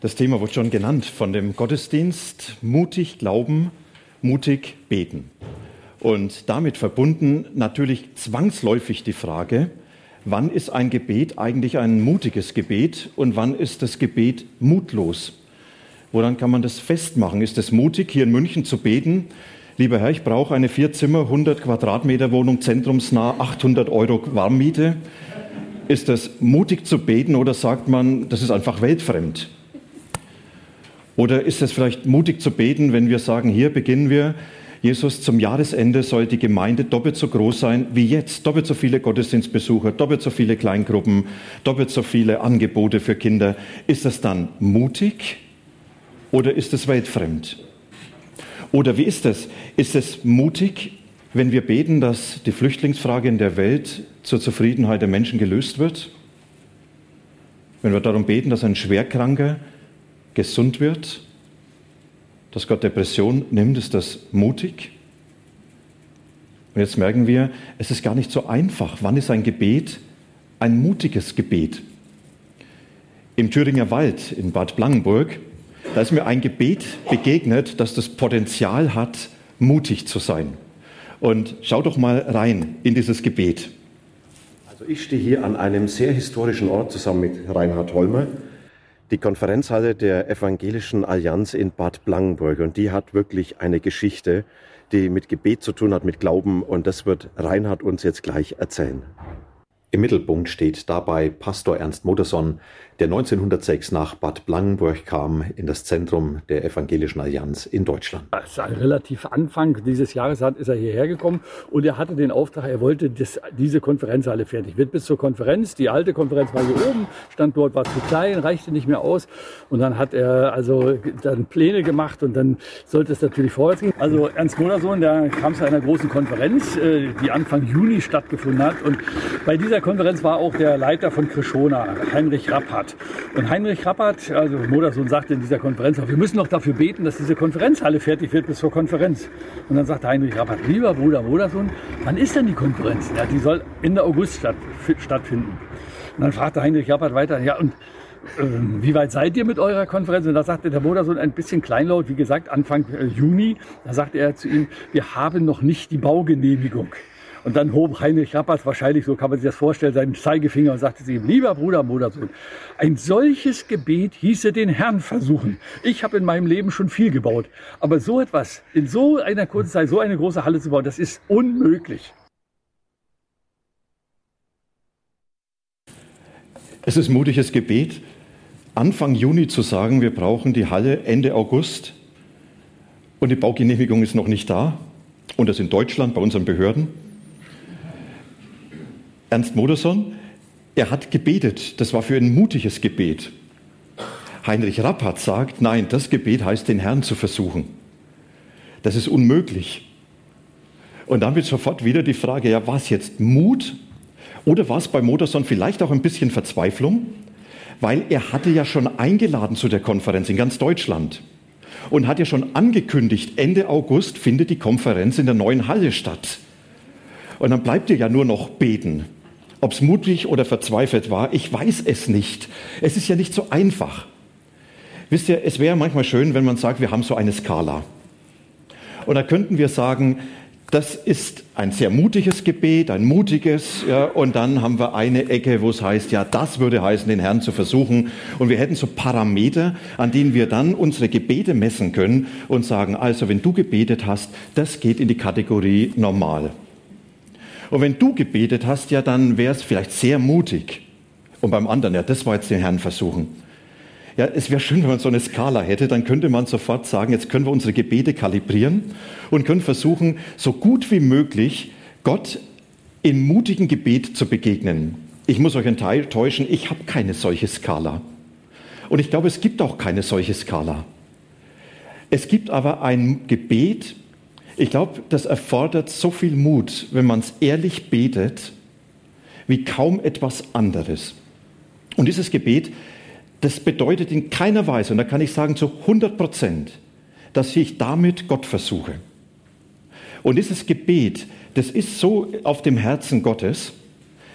Das Thema wurde schon genannt von dem Gottesdienst. Mutig glauben, mutig beten. Und damit verbunden natürlich zwangsläufig die Frage, wann ist ein Gebet eigentlich ein mutiges Gebet und wann ist das Gebet mutlos? Woran kann man das festmachen? Ist es mutig, hier in München zu beten? Lieber Herr, ich brauche eine Vierzimmer, 100 Quadratmeter Wohnung, zentrumsnah, 800 Euro Warmmiete. Ist das mutig zu beten oder sagt man, das ist einfach weltfremd? Oder ist es vielleicht mutig zu beten, wenn wir sagen, hier beginnen wir, Jesus, zum Jahresende soll die Gemeinde doppelt so groß sein wie jetzt. Doppelt so viele Gottesdienstbesucher, doppelt so viele Kleingruppen, doppelt so viele Angebote für Kinder. Ist das dann mutig oder ist es weltfremd? Oder wie ist es? Ist es mutig, wenn wir beten, dass die Flüchtlingsfrage in der Welt zur Zufriedenheit der Menschen gelöst wird? Wenn wir darum beten, dass ein Schwerkranker gesund wird, dass Gott Depression nimmt, ist das mutig. Und jetzt merken wir, es ist gar nicht so einfach. Wann ist ein Gebet ein mutiges Gebet? Im Thüringer Wald in Bad Blankenburg, da ist mir ein Gebet begegnet, das das Potenzial hat, mutig zu sein. Und schau doch mal rein in dieses Gebet. Also ich stehe hier an einem sehr historischen Ort zusammen mit Reinhard Holmer die Konferenzhalle der Evangelischen Allianz in Bad Blankenburg. Und die hat wirklich eine Geschichte, die mit Gebet zu tun hat, mit Glauben. Und das wird Reinhard uns jetzt gleich erzählen. Im Mittelpunkt steht dabei Pastor Ernst Modersohn, der 1906 nach Bad Blankenburg kam, in das Zentrum der Evangelischen Allianz in Deutschland. Also relativ Anfang dieses Jahres ist er hierher gekommen und er hatte den Auftrag, er wollte das, diese Konferenzhalle fertig. Wird bis zur Konferenz, die alte Konferenz war hier oben, stand dort, war zu klein, reichte nicht mehr aus und dann hat er also dann Pläne gemacht und dann sollte es natürlich vorwärts gehen. Also Ernst Modersohn, der kam zu einer großen Konferenz, äh, die Anfang Juni stattgefunden hat und bei dieser Konferenz war auch der Leiter von Krishona, Heinrich Rappert. Und Heinrich Rappert, also Modersohn, sagte in dieser Konferenz auch, wir müssen noch dafür beten, dass diese Konferenzhalle fertig wird bis zur Konferenz. Und dann sagte Heinrich Rappert, lieber Bruder Modersohn, wann ist denn die Konferenz? Ja, die soll Ende August statt, stattfinden. Und dann fragte Heinrich Rappert weiter, ja, und äh, wie weit seid ihr mit eurer Konferenz? Und da sagte der Modersohn ein bisschen kleinlaut, wie gesagt, Anfang äh, Juni. Da sagte er zu ihm, wir haben noch nicht die Baugenehmigung. Und dann hob Heinrich Rappert wahrscheinlich, so kann man sich das vorstellen, seinen Zeigefinger und sagte zu ihm, lieber Bruder, Brudersohn, ein solches Gebet hieße den Herrn versuchen. Ich habe in meinem Leben schon viel gebaut. Aber so etwas, in so einer kurzen Zeit, so eine große Halle zu bauen, das ist unmöglich. Es ist mutiges Gebet, Anfang Juni zu sagen, wir brauchen die Halle Ende August und die Baugenehmigung ist noch nicht da und das in Deutschland bei unseren Behörden. Ernst Modersohn, er hat gebetet. Das war für ein mutiges Gebet. Heinrich Rappert sagt, nein, das Gebet heißt, den Herrn zu versuchen. Das ist unmöglich. Und dann wird sofort wieder die Frage, ja, war es jetzt Mut oder war es bei Modersohn vielleicht auch ein bisschen Verzweiflung? Weil er hatte ja schon eingeladen zu der Konferenz in ganz Deutschland und hat ja schon angekündigt, Ende August findet die Konferenz in der neuen Halle statt. Und dann bleibt dir ja nur noch beten. Ob es mutig oder verzweifelt war, ich weiß es nicht. Es ist ja nicht so einfach. Wisst ihr, es wäre manchmal schön, wenn man sagt, wir haben so eine Skala. Und da könnten wir sagen, das ist ein sehr mutiges Gebet, ein mutiges, ja, und dann haben wir eine Ecke, wo es heißt, ja, das würde heißen, den Herrn zu versuchen. Und wir hätten so Parameter, an denen wir dann unsere Gebete messen können und sagen, also wenn du gebetet hast, das geht in die Kategorie normal. Und wenn du gebetet hast, ja, dann wäre es vielleicht sehr mutig. Und beim anderen, ja, das war jetzt den Herrn versuchen. Ja, es wäre schön, wenn man so eine Skala hätte, dann könnte man sofort sagen, jetzt können wir unsere Gebete kalibrieren und können versuchen, so gut wie möglich Gott in mutigen Gebet zu begegnen. Ich muss euch enttäuschen, ich habe keine solche Skala. Und ich glaube, es gibt auch keine solche Skala. Es gibt aber ein Gebet, ich glaube, das erfordert so viel Mut, wenn man es ehrlich betet, wie kaum etwas anderes. Und dieses Gebet, das bedeutet in keiner Weise, und da kann ich sagen zu 100 Prozent, dass ich damit Gott versuche. Und dieses Gebet, das ist so auf dem Herzen Gottes,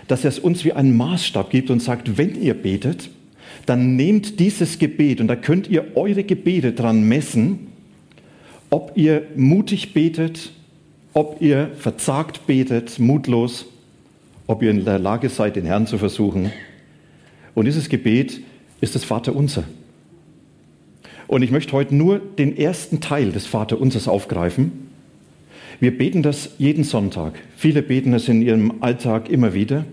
dass er es uns wie einen Maßstab gibt und sagt, wenn ihr betet, dann nehmt dieses Gebet und da könnt ihr eure Gebete dran messen, ob ihr mutig betet, ob ihr verzagt betet, mutlos, ob ihr in der Lage seid, den Herrn zu versuchen. Und dieses Gebet ist das Vaterunser. Und ich möchte heute nur den ersten Teil des Vaterunsers aufgreifen. Wir beten das jeden Sonntag. Viele beten es in ihrem Alltag immer wieder.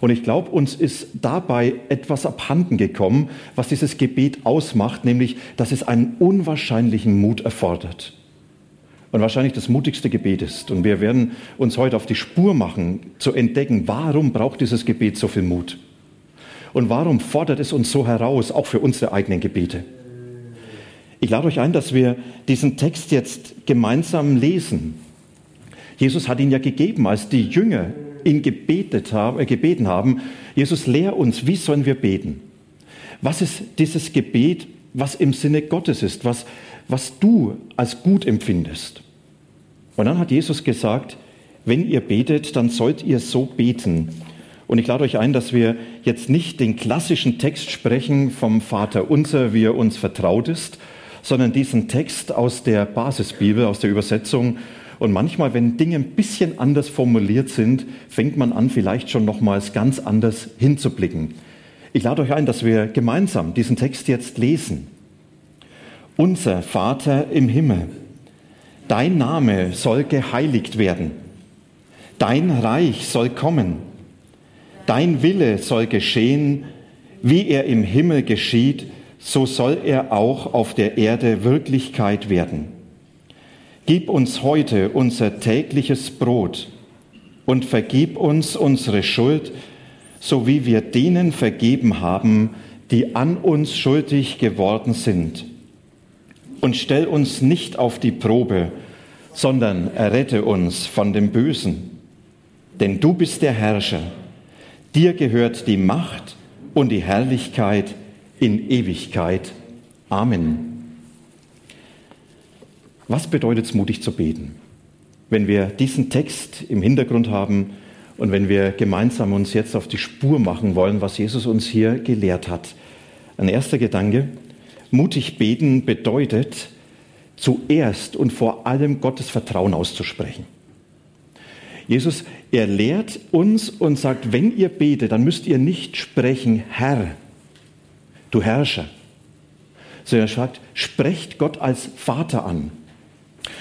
Und ich glaube, uns ist dabei etwas abhanden gekommen, was dieses Gebet ausmacht, nämlich, dass es einen unwahrscheinlichen Mut erfordert. Und wahrscheinlich das mutigste Gebet ist. Und wir werden uns heute auf die Spur machen, zu entdecken, warum braucht dieses Gebet so viel Mut? Und warum fordert es uns so heraus, auch für unsere eigenen Gebete? Ich lade euch ein, dass wir diesen Text jetzt gemeinsam lesen. Jesus hat ihn ja gegeben, als die Jünger ihn gebetet haben, äh, gebeten haben, Jesus, lehr uns, wie sollen wir beten? Was ist dieses Gebet, was im Sinne Gottes ist, was, was du als gut empfindest? Und dann hat Jesus gesagt, wenn ihr betet, dann sollt ihr so beten. Und ich lade euch ein, dass wir jetzt nicht den klassischen Text sprechen vom Vater unser, wie er uns vertraut ist, sondern diesen Text aus der Basisbibel, aus der Übersetzung und manchmal, wenn Dinge ein bisschen anders formuliert sind, fängt man an, vielleicht schon nochmals ganz anders hinzublicken. Ich lade euch ein, dass wir gemeinsam diesen Text jetzt lesen. Unser Vater im Himmel, dein Name soll geheiligt werden, dein Reich soll kommen, dein Wille soll geschehen, wie er im Himmel geschieht, so soll er auch auf der Erde Wirklichkeit werden. Gib uns heute unser tägliches Brot und vergib uns unsere Schuld, so wie wir denen vergeben haben, die an uns schuldig geworden sind. Und stell uns nicht auf die Probe, sondern errette uns von dem Bösen. Denn du bist der Herrscher, dir gehört die Macht und die Herrlichkeit in Ewigkeit. Amen. Was bedeutet es, mutig zu beten? Wenn wir diesen Text im Hintergrund haben und wenn wir gemeinsam uns jetzt auf die Spur machen wollen, was Jesus uns hier gelehrt hat. Ein erster Gedanke, mutig beten bedeutet zuerst und vor allem Gottes Vertrauen auszusprechen. Jesus, er lehrt uns und sagt, wenn ihr betet, dann müsst ihr nicht sprechen, Herr, du Herrscher, sondern er sagt, sprecht Gott als Vater an.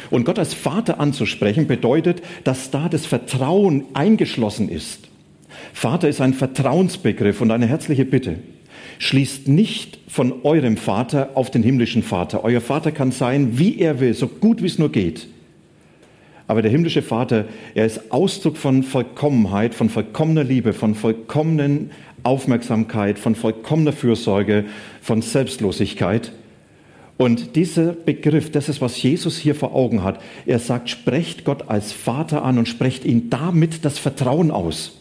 Und Gott als Vater anzusprechen bedeutet, dass da das Vertrauen eingeschlossen ist. Vater ist ein Vertrauensbegriff und eine herzliche Bitte. Schließt nicht von eurem Vater auf den himmlischen Vater. Euer Vater kann sein, wie er will, so gut wie es nur geht. Aber der himmlische Vater, er ist Ausdruck von Vollkommenheit, von vollkommener Liebe, von vollkommenen Aufmerksamkeit, von vollkommener Fürsorge, von Selbstlosigkeit. Und dieser Begriff, das ist, was Jesus hier vor Augen hat. Er sagt, sprecht Gott als Vater an und sprecht ihn damit das Vertrauen aus.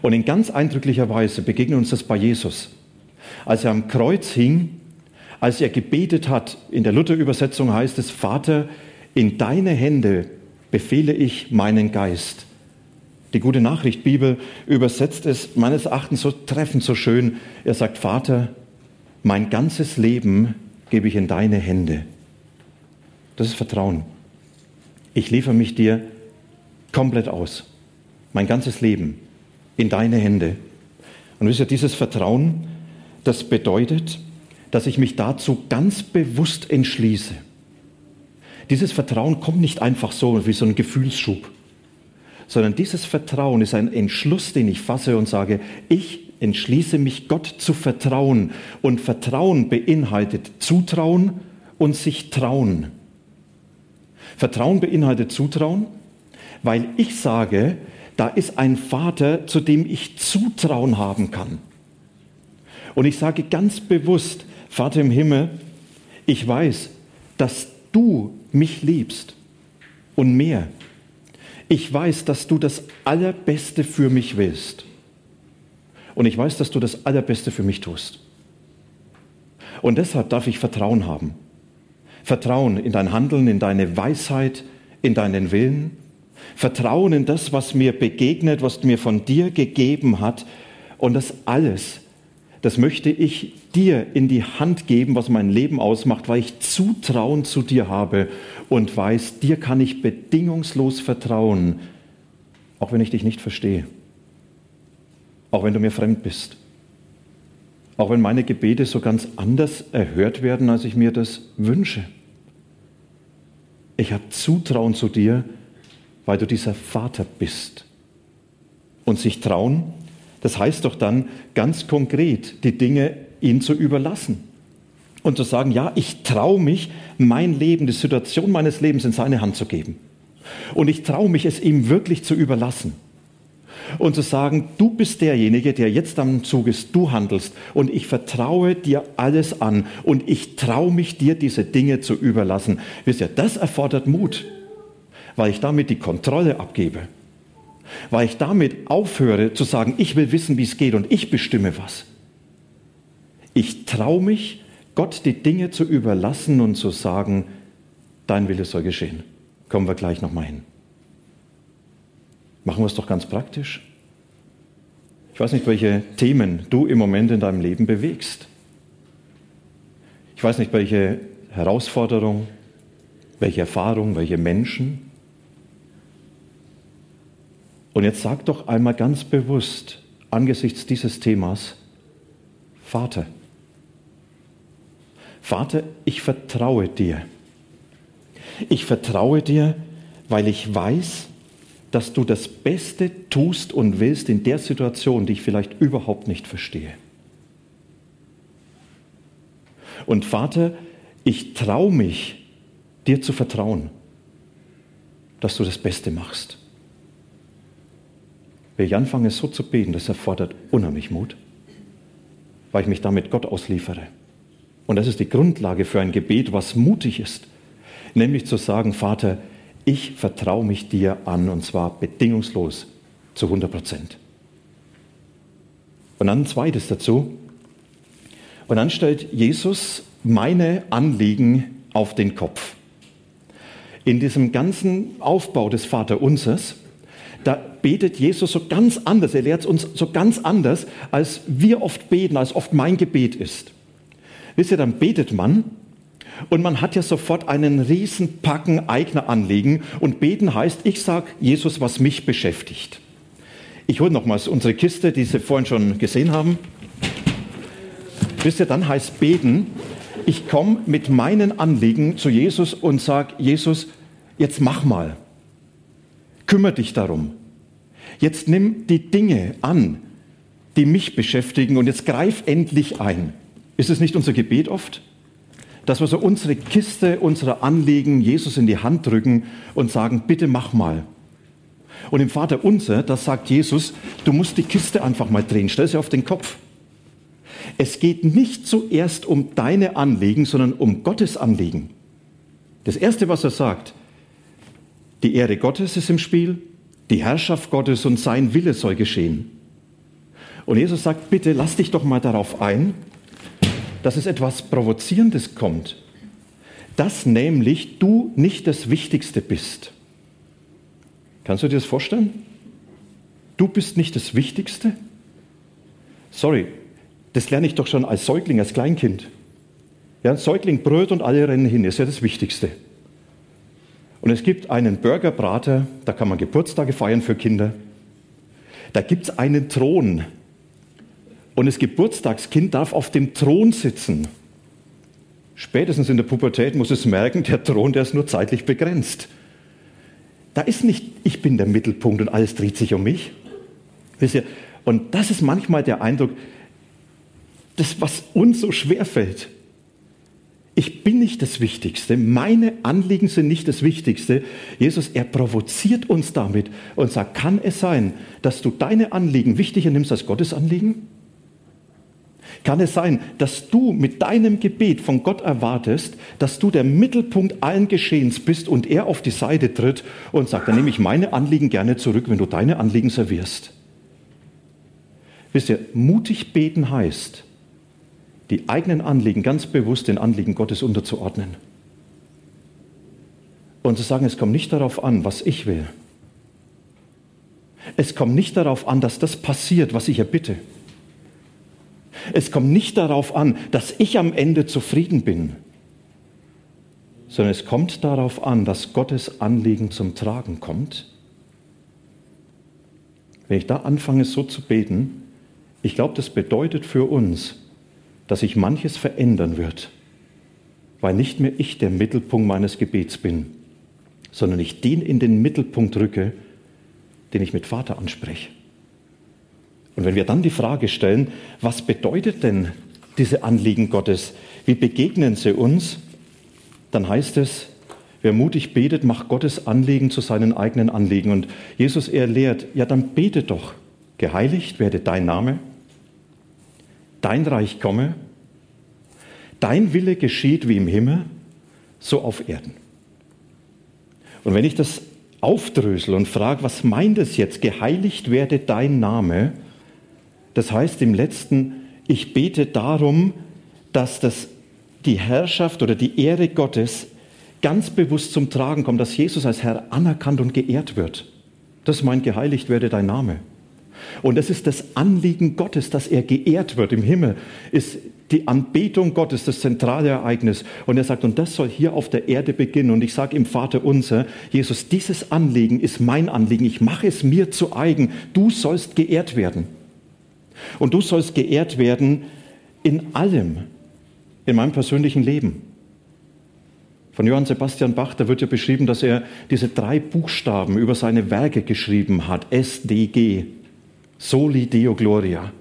Und in ganz eindrücklicher Weise begegnet uns das bei Jesus. Als er am Kreuz hing, als er gebetet hat, in der Luther-Übersetzung heißt es, Vater, in deine Hände befehle ich meinen Geist. Die gute Nachricht Bibel übersetzt es meines Erachtens so treffend, so schön. Er sagt, Vater, mein ganzes Leben gebe ich in deine Hände. Das ist Vertrauen. Ich liefere mich dir komplett aus. Mein ganzes Leben in deine Hände. Und wisst ihr, dieses Vertrauen, das bedeutet, dass ich mich dazu ganz bewusst entschließe. Dieses Vertrauen kommt nicht einfach so wie so ein Gefühlsschub, sondern dieses Vertrauen ist ein Entschluss, den ich fasse und sage, ich entschließe mich, Gott zu vertrauen. Und Vertrauen beinhaltet Zutrauen und sich trauen. Vertrauen beinhaltet Zutrauen, weil ich sage, da ist ein Vater, zu dem ich Zutrauen haben kann. Und ich sage ganz bewusst, Vater im Himmel, Ich weiß, dass du mich liebst und mehr. Ich weiß, dass du das Allerbeste für mich willst. Und ich weiß, dass du das Allerbeste für mich tust. Und deshalb darf ich Vertrauen haben. Vertrauen in dein Handeln, in deine Weisheit, in deinen Willen. Vertrauen in das, was mir begegnet, was mir von dir gegeben hat. Und das alles, das möchte ich dir in die Hand geben, was mein Leben ausmacht, weil ich Zutrauen zu dir habe und weiß, dir kann ich bedingungslos vertrauen, auch wenn ich dich nicht verstehe, auch wenn du mir fremd bist, auch wenn meine Gebete so ganz anders erhört werden, als ich mir das wünsche. Ich habe Zutrauen zu dir, weil du dieser Vater bist. Und sich trauen, das heißt doch dann ganz konkret, die Dinge ihm zu überlassen. Und zu sagen, ja, ich traue mich, mein Leben, die Situation meines Lebens in seine Hand zu geben. Und ich traue mich, es ihm wirklich zu überlassen. Und zu sagen, du bist derjenige, der jetzt am Zug ist, du handelst und ich vertraue dir alles an und ich traue mich, dir diese Dinge zu überlassen. Wisst ihr, das erfordert Mut, weil ich damit die Kontrolle abgebe weil ich damit aufhöre zu sagen, ich will wissen, wie es geht und ich bestimme was. Ich traue mich, Gott die Dinge zu überlassen und zu sagen, dein Wille soll geschehen. Kommen wir gleich nochmal hin. Machen wir es doch ganz praktisch. Ich weiß nicht, welche Themen du im Moment in deinem Leben bewegst. Ich weiß nicht, welche Herausforderung, welche Erfahrung, welche Menschen. Und jetzt sag doch einmal ganz bewusst angesichts dieses Themas, Vater, Vater, ich vertraue dir. Ich vertraue dir, weil ich weiß, dass du das Beste tust und willst in der Situation, die ich vielleicht überhaupt nicht verstehe. Und Vater, ich traue mich, dir zu vertrauen, dass du das Beste machst. Wenn ich anfange, so zu beten, das erfordert unheimlich Mut, weil ich mich damit Gott ausliefere. Und das ist die Grundlage für ein Gebet, was mutig ist, nämlich zu sagen, Vater, ich vertraue mich dir an und zwar bedingungslos zu 100 Prozent. Und dann ein zweites dazu. Und dann stellt Jesus meine Anliegen auf den Kopf. In diesem ganzen Aufbau des Vaterunsers da betet Jesus so ganz anders. Er lehrt uns so ganz anders, als wir oft beten, als oft mein Gebet ist. Wisst ihr, dann betet man und man hat ja sofort einen riesen Packen eigener Anliegen und beten heißt, ich sage Jesus, was mich beschäftigt. Ich hole nochmals unsere Kiste, die Sie vorhin schon gesehen haben. Wisst ihr, dann heißt beten, ich komme mit meinen Anliegen zu Jesus und sage, Jesus, jetzt mach mal. Kümmere dich darum. Jetzt nimm die Dinge an, die mich beschäftigen und jetzt greif endlich ein. Ist es nicht unser Gebet oft? Dass wir so unsere Kiste, unsere Anliegen Jesus in die Hand drücken und sagen, bitte mach mal. Und im Vater unser, das sagt Jesus, du musst die Kiste einfach mal drehen, stell sie auf den Kopf. Es geht nicht zuerst um deine Anliegen, sondern um Gottes Anliegen. Das Erste, was er sagt, die Ehre Gottes ist im Spiel, die Herrschaft Gottes und sein Wille soll geschehen. Und Jesus sagt, bitte lass dich doch mal darauf ein, dass es etwas Provozierendes kommt, dass nämlich du nicht das Wichtigste bist. Kannst du dir das vorstellen? Du bist nicht das Wichtigste? Sorry, das lerne ich doch schon als Säugling, als Kleinkind. Ja, ein Säugling brüllt und alle rennen hin, ist ja das Wichtigste. Und es gibt einen Burgerbrater, da kann man Geburtstage feiern für Kinder. Da gibt es einen Thron. Und das Geburtstagskind darf auf dem Thron sitzen. Spätestens in der Pubertät muss es merken, der Thron, der ist nur zeitlich begrenzt. Da ist nicht, ich bin der Mittelpunkt und alles dreht sich um mich. Wisst ihr? Und das ist manchmal der Eindruck, das, was uns so schwer fällt ich bin nicht das Wichtigste, meine Anliegen sind nicht das Wichtigste. Jesus, er provoziert uns damit und sagt, kann es sein, dass du deine Anliegen wichtiger nimmst als Gottes Anliegen? Kann es sein, dass du mit deinem Gebet von Gott erwartest, dass du der Mittelpunkt allen Geschehens bist und er auf die Seite tritt und sagt, dann nehme ich meine Anliegen gerne zurück, wenn du deine Anliegen servierst? Wisst ihr, mutig beten heißt, die eigenen Anliegen ganz bewusst den Anliegen Gottes unterzuordnen. Und zu sagen, es kommt nicht darauf an, was ich will. Es kommt nicht darauf an, dass das passiert, was ich erbitte. Es kommt nicht darauf an, dass ich am Ende zufrieden bin, sondern es kommt darauf an, dass Gottes Anliegen zum Tragen kommt. Wenn ich da anfange, so zu beten, ich glaube, das bedeutet für uns, dass sich manches verändern wird, weil nicht mehr ich der Mittelpunkt meines Gebets bin, sondern ich den in den Mittelpunkt rücke, den ich mit Vater anspreche. Und wenn wir dann die Frage stellen, was bedeutet denn diese Anliegen Gottes? Wie begegnen sie uns? Dann heißt es, wer mutig betet, macht Gottes Anliegen zu seinen eigenen Anliegen. Und Jesus, er lehrt, ja dann bete doch, geheiligt werde dein Name, dein Reich komme, dein Wille geschieht wie im Himmel, so auf Erden. Und wenn ich das aufdrösel und frage, was meint es jetzt, geheiligt werde dein Name, das heißt im letzten, ich bete darum, dass das, die Herrschaft oder die Ehre Gottes ganz bewusst zum Tragen kommt, dass Jesus als Herr anerkannt und geehrt wird. Das meint, geheiligt werde dein Name. Und das ist das Anliegen Gottes, dass er geehrt wird. Im Himmel ist die Anbetung Gottes das zentrale Ereignis. Und er sagt, und das soll hier auf der Erde beginnen. Und ich sage im Vater unser, Jesus, dieses Anliegen ist mein Anliegen. Ich mache es mir zu eigen. Du sollst geehrt werden. Und du sollst geehrt werden in allem, in meinem persönlichen Leben. Von Johann Sebastian Bach, da wird ja beschrieben, dass er diese drei Buchstaben über seine Werke geschrieben hat. SDG. Soli Deo Gloria.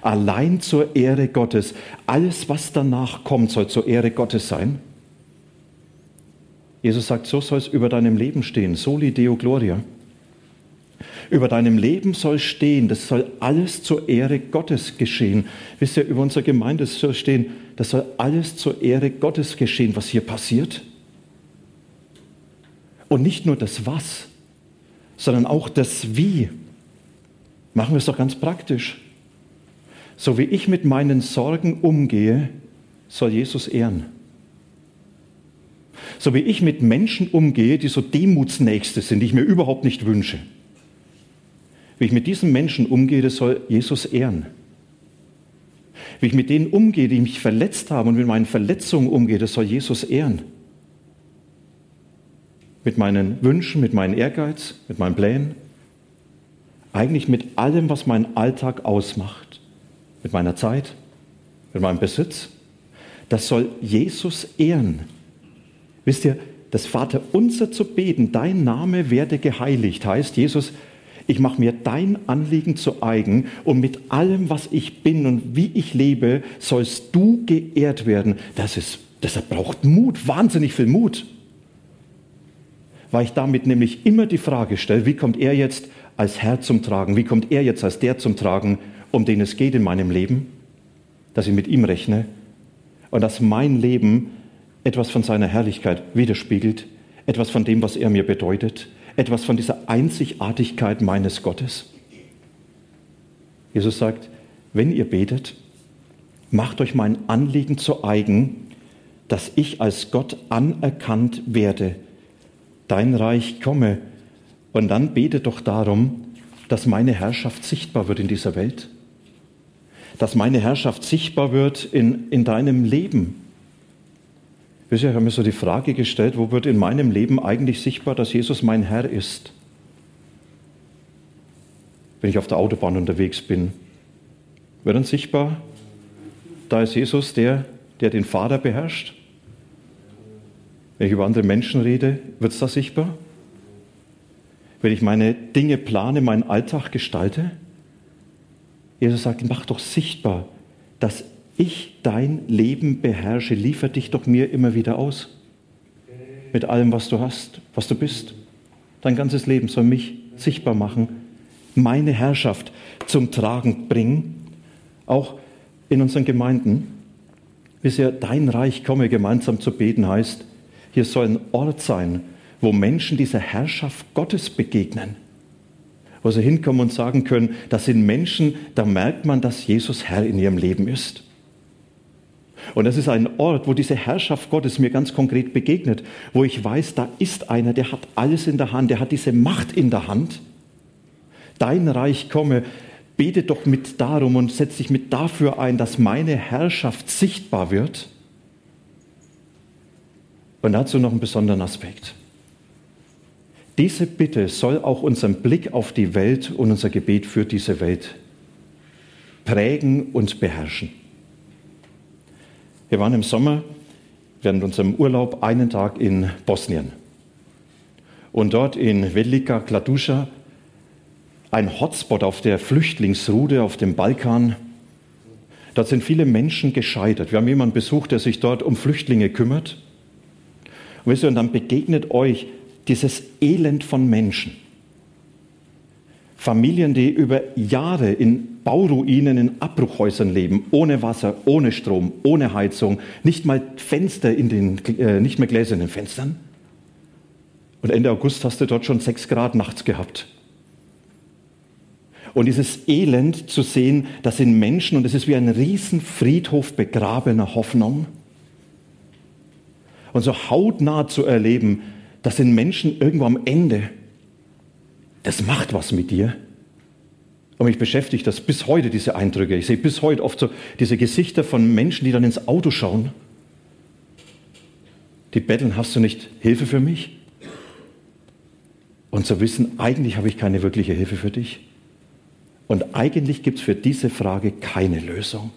Allein zur Ehre Gottes. Alles, was danach kommt, soll zur Ehre Gottes sein. Jesus sagt, so soll es über deinem Leben stehen. Soli Deo Gloria. Über deinem Leben soll stehen, das soll alles zur Ehre Gottes geschehen. Wisst ihr, über unsere Gemeinde soll stehen, das soll alles zur Ehre Gottes geschehen, was hier passiert. Und nicht nur das Was, sondern auch das Wie. Machen wir es doch ganz praktisch. So wie ich mit meinen Sorgen umgehe, soll Jesus ehren. So wie ich mit Menschen umgehe, die so Demutsnächste sind, die ich mir überhaupt nicht wünsche. Wie ich mit diesen Menschen umgehe, das soll Jesus ehren. Wie ich mit denen umgehe, die mich verletzt haben und mit meinen Verletzungen umgehe, das soll Jesus ehren. Mit meinen Wünschen, mit meinem Ehrgeiz, mit meinen Plänen eigentlich mit allem, was meinen Alltag ausmacht, mit meiner Zeit, mit meinem Besitz. Das soll Jesus ehren. Wisst ihr, das Vater unser zu beten, dein Name werde geheiligt, heißt Jesus, ich mache mir dein Anliegen zu eigen und mit allem, was ich bin und wie ich lebe, sollst du geehrt werden. Das ist, das braucht Mut, wahnsinnig viel Mut. Weil ich damit nämlich immer die Frage stelle, wie kommt er jetzt als Herr zum Tragen? Wie kommt er jetzt als der zum Tragen, um den es geht in meinem Leben? Dass ich mit ihm rechne und dass mein Leben etwas von seiner Herrlichkeit widerspiegelt, etwas von dem, was er mir bedeutet, etwas von dieser Einzigartigkeit meines Gottes. Jesus sagt, wenn ihr betet, macht euch mein Anliegen zu eigen, dass ich als Gott anerkannt werde. Dein Reich komme und dann bete doch darum, dass meine Herrschaft sichtbar wird in dieser Welt. Dass meine Herrschaft sichtbar wird in, in deinem Leben. Wisst ihr, ich habe mir so die Frage gestellt, wo wird in meinem Leben eigentlich sichtbar, dass Jesus mein Herr ist? Wenn ich auf der Autobahn unterwegs bin, wird dann sichtbar, da ist Jesus der, der den Vater beherrscht? Wenn ich über andere Menschen rede, wird es da sichtbar? wenn ich meine Dinge plane, meinen Alltag gestalte? Jesus sagt, mach doch sichtbar, dass ich dein Leben beherrsche. Liefer dich doch mir immer wieder aus. Mit allem, was du hast, was du bist. Dein ganzes Leben soll mich sichtbar machen, meine Herrschaft zum Tragen bringen. Auch in unseren Gemeinden, bisher dein Reich komme gemeinsam zu beten heißt, hier soll ein Ort sein, wo Menschen dieser Herrschaft Gottes begegnen. Wo sie hinkommen und sagen können, das sind Menschen, da merkt man, dass Jesus Herr in ihrem Leben ist. Und das ist ein Ort, wo diese Herrschaft Gottes mir ganz konkret begegnet, wo ich weiß, da ist einer, der hat alles in der Hand, der hat diese Macht in der Hand. Dein Reich komme, bete doch mit darum und setze dich mit dafür ein, dass meine Herrschaft sichtbar wird. Und dazu noch einen besonderen Aspekt. Diese Bitte soll auch unseren Blick auf die Welt und unser Gebet für diese Welt prägen und beherrschen. Wir waren im Sommer während unserem Urlaub einen Tag in Bosnien. Und dort in Velika Kladuša, ein Hotspot auf der Flüchtlingsroute auf dem Balkan, dort sind viele Menschen gescheitert. Wir haben jemanden besucht, der sich dort um Flüchtlinge kümmert. Und, wisst ihr, und dann begegnet euch dieses Elend von Menschen. Familien, die über Jahre in Bauruinen, in Abbruchhäusern leben, ohne Wasser, ohne Strom, ohne Heizung, nicht mal Fenster in den, äh, nicht mehr Gläser in den Fenstern. Und Ende August hast du dort schon sechs Grad nachts gehabt. Und dieses Elend zu sehen, das sind Menschen und es ist wie ein Riesenfriedhof begrabener Hoffnung. Und so hautnah zu erleben, das sind Menschen irgendwo am Ende. Das macht was mit dir. Und mich beschäftigt das bis heute, diese Eindrücke. Ich sehe bis heute oft so diese Gesichter von Menschen, die dann ins Auto schauen. Die betteln, hast du nicht Hilfe für mich? Und zu wissen, eigentlich habe ich keine wirkliche Hilfe für dich. Und eigentlich gibt es für diese Frage keine Lösung.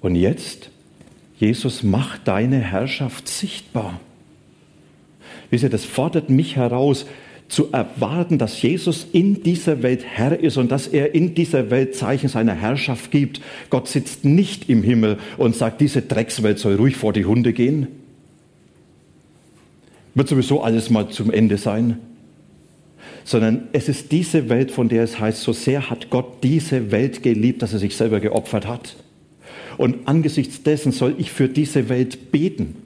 Und jetzt Jesus, mach deine Herrschaft sichtbar. Wisst ihr, das fordert mich heraus, zu erwarten, dass Jesus in dieser Welt Herr ist und dass er in dieser Welt Zeichen seiner Herrschaft gibt. Gott sitzt nicht im Himmel und sagt, diese Dreckswelt soll ruhig vor die Hunde gehen. Wird sowieso alles mal zum Ende sein. Sondern es ist diese Welt, von der es heißt, so sehr hat Gott diese Welt geliebt, dass er sich selber geopfert hat. Und angesichts dessen soll ich für diese Welt beten.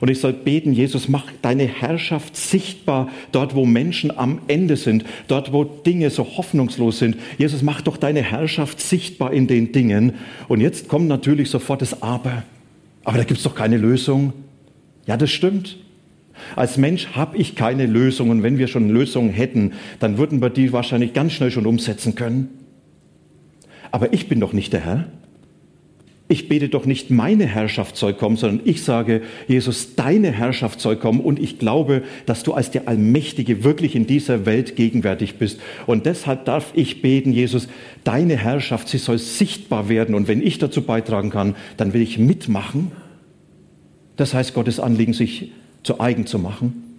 Und ich soll beten, Jesus, mach deine Herrschaft sichtbar dort, wo Menschen am Ende sind, dort, wo Dinge so hoffnungslos sind. Jesus, mach doch deine Herrschaft sichtbar in den Dingen. Und jetzt kommt natürlich sofort das Aber. Aber da gibt es doch keine Lösung. Ja, das stimmt. Als Mensch habe ich keine Lösung. Und wenn wir schon Lösungen hätten, dann würden wir die wahrscheinlich ganz schnell schon umsetzen können. Aber ich bin doch nicht der Herr. Ich bete doch nicht, meine Herrschaft soll kommen, sondern ich sage, Jesus, deine Herrschaft soll kommen und ich glaube, dass du als der Allmächtige wirklich in dieser Welt gegenwärtig bist. Und deshalb darf ich beten, Jesus, deine Herrschaft, sie soll sichtbar werden und wenn ich dazu beitragen kann, dann will ich mitmachen. Das heißt, Gottes Anliegen, sich zu eigen zu machen,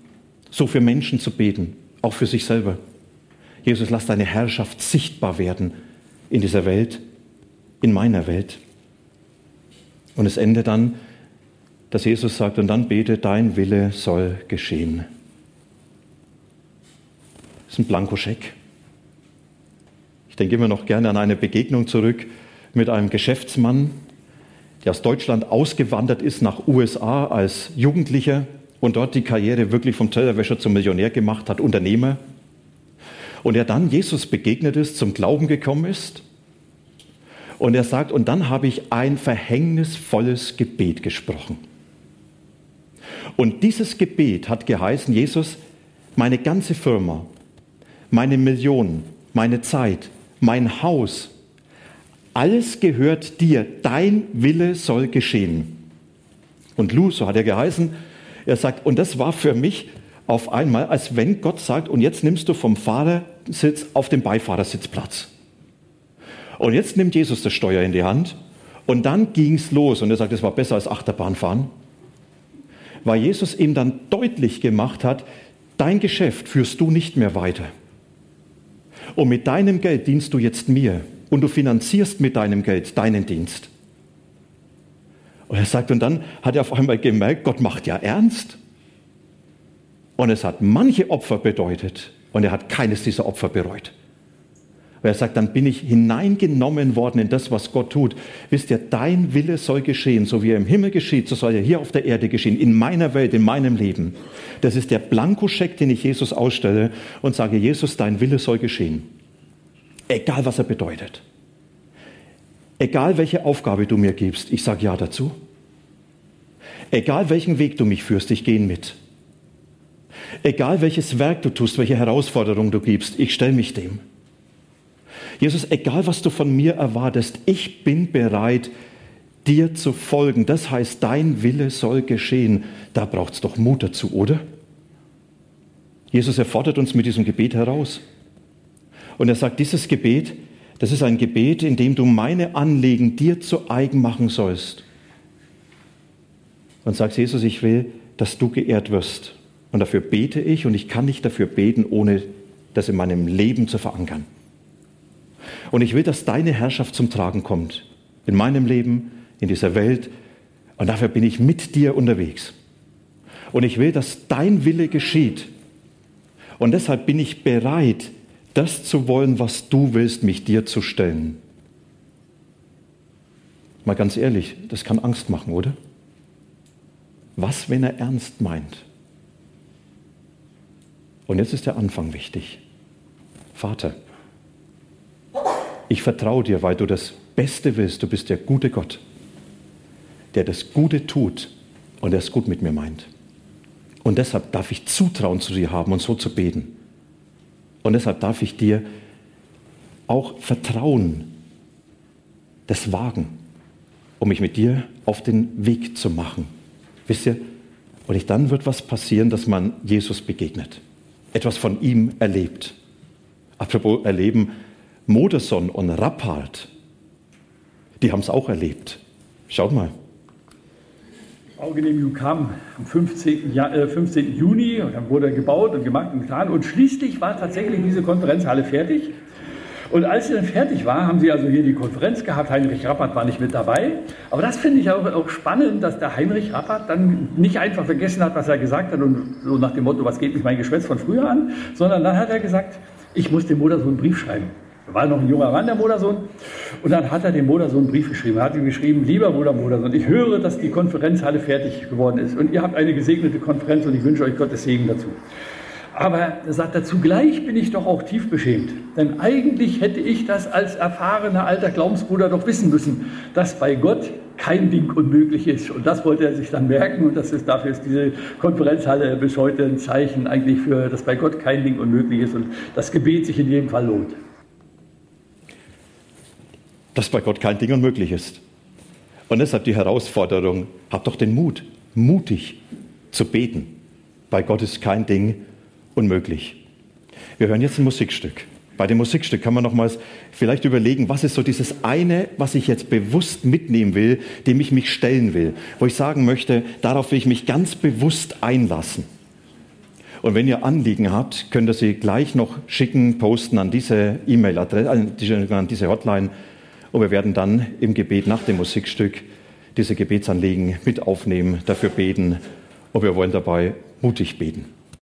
so für Menschen zu beten, auch für sich selber. Jesus, lass deine Herrschaft sichtbar werden in dieser Welt, in meiner Welt. Und es endet dann, dass Jesus sagt, und dann bete, dein Wille soll geschehen. Das ist ein Blankoscheck. Ich denke immer noch gerne an eine Begegnung zurück mit einem Geschäftsmann, der aus Deutschland ausgewandert ist nach USA als Jugendlicher und dort die Karriere wirklich vom Tellerwäscher zum Millionär gemacht hat, Unternehmer. Und er dann Jesus begegnet ist, zum Glauben gekommen ist und er sagt, und dann habe ich ein verhängnisvolles Gebet gesprochen. Und dieses Gebet hat geheißen, Jesus, meine ganze Firma, meine Millionen, meine Zeit, mein Haus, alles gehört dir, dein Wille soll geschehen. Und Lou, so hat er geheißen, er sagt, und das war für mich auf einmal, als wenn Gott sagt, und jetzt nimmst du vom Fahrersitz auf den Beifahrersitz Platz. Und jetzt nimmt Jesus das Steuer in die Hand und dann ging es los. Und er sagt, es war besser als Achterbahnfahren. Weil Jesus ihm dann deutlich gemacht hat, dein Geschäft führst du nicht mehr weiter. Und mit deinem Geld dienst du jetzt mir. Und du finanzierst mit deinem Geld deinen Dienst. Und er sagt, und dann hat er auf einmal gemerkt, Gott macht ja ernst. Und es hat manche Opfer bedeutet. Und er hat keines dieser Opfer bereut. Weil er sagt, dann bin ich hineingenommen worden in das, was Gott tut. Wisst ihr, dein Wille soll geschehen, so wie er im Himmel geschieht, so soll er hier auf der Erde geschehen, in meiner Welt, in meinem Leben. Das ist der Blankoscheck, den ich Jesus ausstelle und sage, Jesus, dein Wille soll geschehen. Egal, was er bedeutet. Egal, welche Aufgabe du mir gibst, ich sage ja dazu. Egal, welchen Weg du mich führst, ich gehe mit. Egal, welches Werk du tust, welche Herausforderung du gibst, ich stelle mich dem. Jesus, egal, was du von mir erwartest, ich bin bereit, dir zu folgen. Das heißt, dein Wille soll geschehen. Da braucht es doch Mut dazu, oder? Jesus erfordert uns mit diesem Gebet heraus. Und er sagt, dieses Gebet, das ist ein Gebet, in dem du meine Anliegen dir zu eigen machen sollst. Und sagst, Jesus, ich will, dass du geehrt wirst. Und dafür bete ich und ich kann nicht dafür beten, ohne das in meinem Leben zu verankern. Und ich will, dass deine Herrschaft zum Tragen kommt. In meinem Leben, in dieser Welt. Und dafür bin ich mit dir unterwegs. Und ich will, dass dein Wille geschieht. Und deshalb bin ich bereit, das zu wollen, was du willst, mich dir zu stellen. Mal ganz ehrlich, das kann Angst machen, oder? Was, wenn er ernst meint? Und jetzt ist der Anfang wichtig. Vater, ich vertraue dir, weil du das Beste willst. Du bist der gute Gott, der das Gute tut und der es gut mit mir meint. Und deshalb darf ich Zutrauen zu dir haben und so zu beten. Und deshalb darf ich dir auch vertrauen, das wagen, um mich mit dir auf den Weg zu machen. Wisst ihr, und dann wird was passieren, dass man Jesus begegnet, etwas von ihm erlebt. Apropos erleben, Moderson und Rappald, die haben es auch erlebt. Schaut mal. Baugenehmigung kam am 15. Ja, äh, 15. Juni und dann wurde gebaut und gemacht und getan und schließlich war tatsächlich diese Konferenzhalle fertig. Und als sie dann fertig war, haben sie also hier die Konferenz gehabt. Heinrich Rappert war nicht mit dabei. Aber das finde ich auch, auch, spannend, dass der Heinrich Rappert dann nicht einfach vergessen hat, was er gesagt hat und so nach dem Motto, was geht mich mein Geschwätz von früher an, sondern dann hat er gesagt, ich muss dem so einen Brief schreiben. Da war noch ein junger Mann, der Modersohn. Und dann hat er dem Modersohn einen Brief geschrieben. Er hat ihm geschrieben, lieber Bruder Modersohn, ich höre, dass die Konferenzhalle fertig geworden ist. Und ihr habt eine gesegnete Konferenz und ich wünsche euch Gottes Segen dazu. Aber er sagt dazu, gleich bin ich doch auch tief beschämt. Denn eigentlich hätte ich das als erfahrener alter Glaubensbruder doch wissen müssen, dass bei Gott kein Ding unmöglich ist. Und das wollte er sich dann merken. Und das ist, dafür ist diese Konferenzhalle bis heute ein Zeichen eigentlich für, dass bei Gott kein Ding unmöglich ist und das Gebet sich in jedem Fall lohnt dass bei Gott kein Ding unmöglich ist. Und deshalb die Herausforderung, habt doch den Mut, mutig zu beten. Bei Gott ist kein Ding unmöglich. Wir hören jetzt ein Musikstück. Bei dem Musikstück kann man nochmals vielleicht überlegen, was ist so dieses eine, was ich jetzt bewusst mitnehmen will, dem ich mich stellen will, wo ich sagen möchte, darauf will ich mich ganz bewusst einlassen. Und wenn ihr Anliegen habt, könnt ihr sie gleich noch schicken, posten an diese E-Mail-Adresse, an diese Hotline und wir werden dann im Gebet nach dem Musikstück diese Gebetsanliegen mit aufnehmen, dafür beten und wir wollen dabei mutig beten.